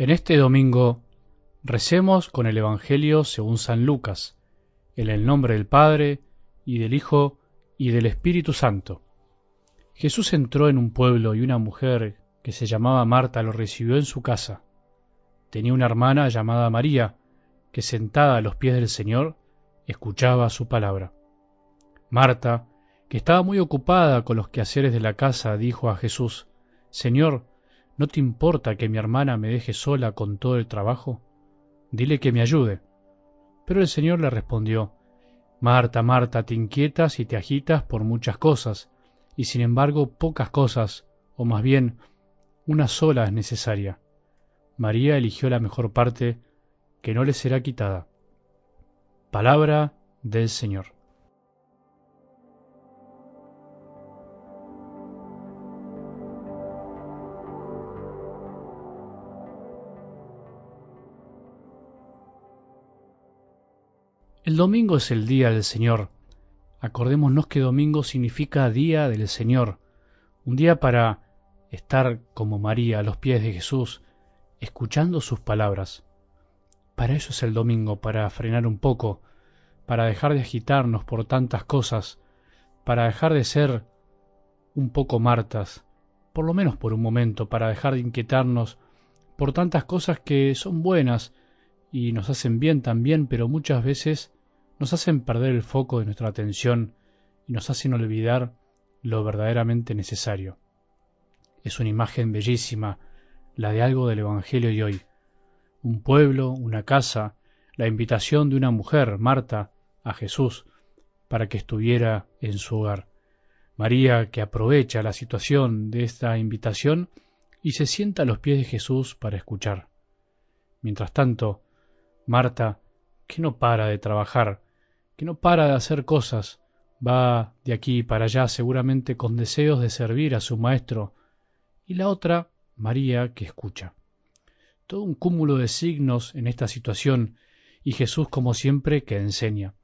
En este domingo recemos con el Evangelio según San Lucas, en el nombre del Padre, y del Hijo, y del Espíritu Santo. Jesús entró en un pueblo y una mujer que se llamaba Marta lo recibió en su casa. Tenía una hermana llamada María, que sentada a los pies del Señor, escuchaba su palabra. Marta, que estaba muy ocupada con los quehaceres de la casa, dijo a Jesús, Señor, ¿no te importa que mi hermana me deje sola con todo el trabajo? Dile que me ayude. Pero el Señor le respondió, Marta, Marta, te inquietas y te agitas por muchas cosas, y sin embargo pocas cosas, o más bien una sola es necesaria. María eligió la mejor parte, que no le será quitada. Palabra del Señor. El domingo es el día del Señor. Acordémonos que domingo significa día del Señor, un día para estar como María a los pies de Jesús, escuchando sus palabras. Para eso es el domingo, para frenar un poco, para dejar de agitarnos por tantas cosas, para dejar de ser un poco martas, por lo menos por un momento, para dejar de inquietarnos por tantas cosas que son buenas y nos hacen bien también, pero muchas veces nos hacen perder el foco de nuestra atención y nos hacen olvidar lo verdaderamente necesario. Es una imagen bellísima, la de algo del Evangelio de hoy. Un pueblo, una casa, la invitación de una mujer, Marta, a Jesús, para que estuviera en su hogar. María, que aprovecha la situación de esta invitación y se sienta a los pies de Jesús para escuchar. Mientras tanto, Marta, que no para de trabajar, que no para de hacer cosas, va de aquí para allá seguramente con deseos de servir a su maestro, y la otra, María, que escucha. Todo un cúmulo de signos en esta situación, y Jesús, como siempre, que enseña.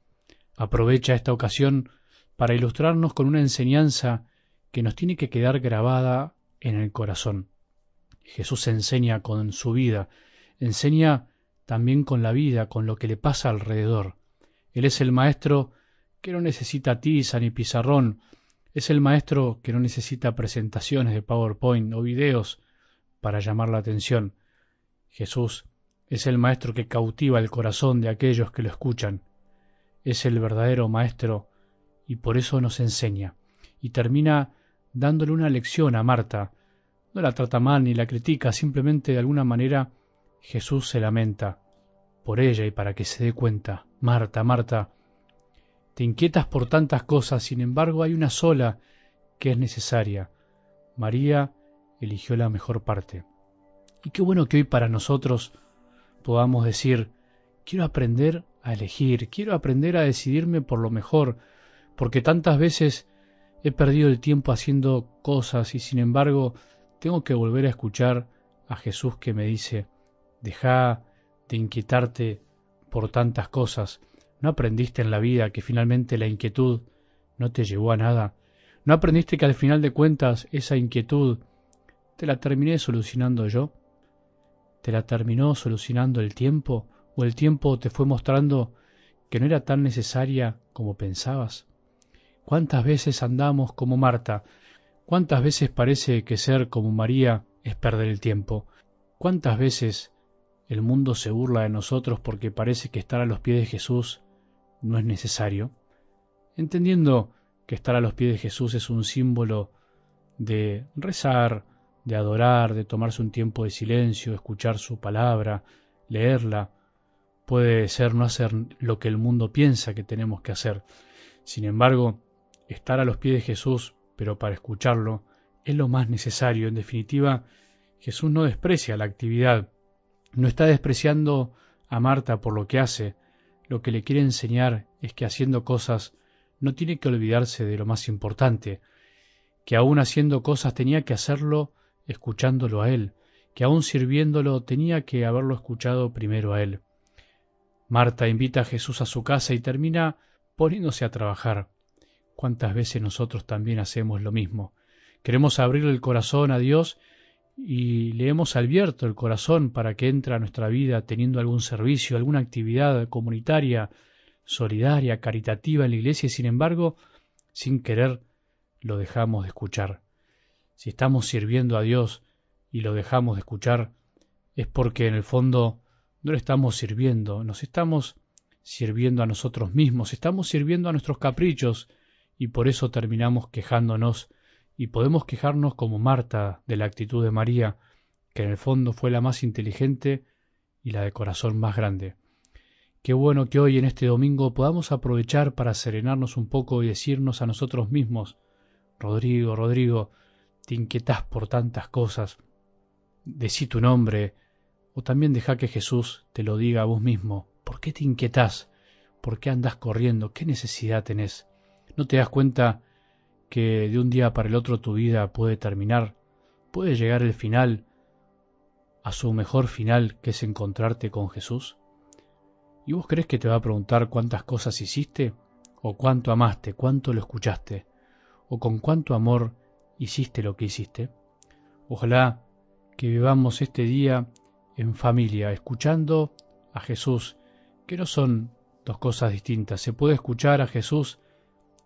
Aprovecha esta ocasión para ilustrarnos con una enseñanza que nos tiene que quedar grabada en el corazón. Jesús enseña con su vida, enseña también con la vida, con lo que le pasa alrededor. Él es el maestro que no necesita tiza ni pizarrón, es el maestro que no necesita presentaciones de PowerPoint o videos para llamar la atención. Jesús es el maestro que cautiva el corazón de aquellos que lo escuchan. Es el verdadero maestro y por eso nos enseña. Y termina dándole una lección a Marta. No la trata mal ni la critica, simplemente de alguna manera Jesús se lamenta por ella y para que se dé cuenta. Marta, Marta, te inquietas por tantas cosas, sin embargo hay una sola que es necesaria. María eligió la mejor parte. Y qué bueno que hoy para nosotros podamos decir, quiero aprender a elegir, quiero aprender a decidirme por lo mejor, porque tantas veces he perdido el tiempo haciendo cosas y sin embargo tengo que volver a escuchar a Jesús que me dice, deja de inquietarte por tantas cosas, ¿no aprendiste en la vida que finalmente la inquietud no te llevó a nada? ¿No aprendiste que al final de cuentas esa inquietud te la terminé solucionando yo? ¿Te la terminó solucionando el tiempo o el tiempo te fue mostrando que no era tan necesaria como pensabas? ¿Cuántas veces andamos como Marta? ¿Cuántas veces parece que ser como María es perder el tiempo? ¿Cuántas veces el mundo se burla de nosotros porque parece que estar a los pies de Jesús no es necesario, entendiendo que estar a los pies de Jesús es un símbolo de rezar, de adorar, de tomarse un tiempo de silencio, escuchar su palabra, leerla, puede ser no hacer lo que el mundo piensa que tenemos que hacer. Sin embargo, estar a los pies de Jesús, pero para escucharlo, es lo más necesario. En definitiva, Jesús no desprecia la actividad, no está despreciando a Marta por lo que hace, lo que le quiere enseñar es que haciendo cosas no tiene que olvidarse de lo más importante, que aún haciendo cosas tenía que hacerlo escuchándolo a él, que aún sirviéndolo tenía que haberlo escuchado primero a él. Marta invita a Jesús a su casa y termina poniéndose a trabajar. ¿Cuántas veces nosotros también hacemos lo mismo? Queremos abrir el corazón a Dios y le hemos abierto el corazón para que entre a nuestra vida teniendo algún servicio, alguna actividad comunitaria, solidaria, caritativa en la iglesia y sin embargo, sin querer, lo dejamos de escuchar. Si estamos sirviendo a Dios y lo dejamos de escuchar, es porque en el fondo no le estamos sirviendo, nos estamos sirviendo a nosotros mismos, estamos sirviendo a nuestros caprichos y por eso terminamos quejándonos y podemos quejarnos como Marta de la actitud de María, que en el fondo fue la más inteligente y la de corazón más grande. Qué bueno que hoy en este domingo podamos aprovechar para serenarnos un poco y decirnos a nosotros mismos, Rodrigo, Rodrigo, te inquietas por tantas cosas, decí tu nombre, o también deja que Jesús te lo diga a vos mismo, ¿por qué te inquietás? ¿Por qué andas corriendo? ¿Qué necesidad tenés? ¿No te das cuenta que de un día para el otro tu vida puede terminar, puede llegar el final, a su mejor final, que es encontrarte con Jesús? ¿Y vos crees que te va a preguntar cuántas cosas hiciste? ¿O cuánto amaste? ¿Cuánto lo escuchaste? ¿O con cuánto amor hiciste lo que hiciste? Ojalá que vivamos este día en familia, escuchando a Jesús, que no son dos cosas distintas. Se puede escuchar a Jesús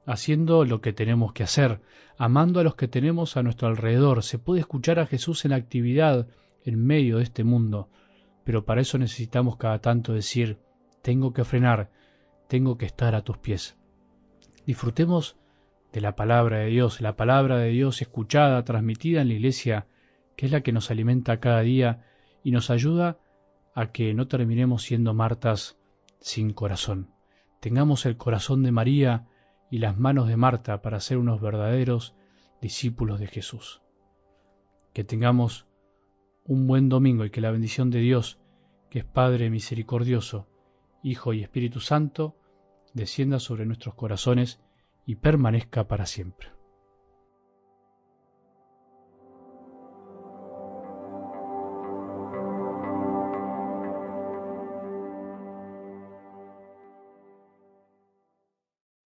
haciendo lo que tenemos que hacer, amando a los que tenemos a nuestro alrededor. Se puede escuchar a Jesús en actividad en medio de este mundo, pero para eso necesitamos cada tanto decir, tengo que frenar, tengo que estar a tus pies. Disfrutemos de la palabra de Dios, la palabra de Dios escuchada, transmitida en la iglesia, que es la que nos alimenta cada día y nos ayuda a que no terminemos siendo Martas sin corazón. Tengamos el corazón de María, y las manos de Marta para ser unos verdaderos discípulos de Jesús. Que tengamos un buen domingo y que la bendición de Dios, que es Padre misericordioso, Hijo y Espíritu Santo, descienda sobre nuestros corazones y permanezca para siempre.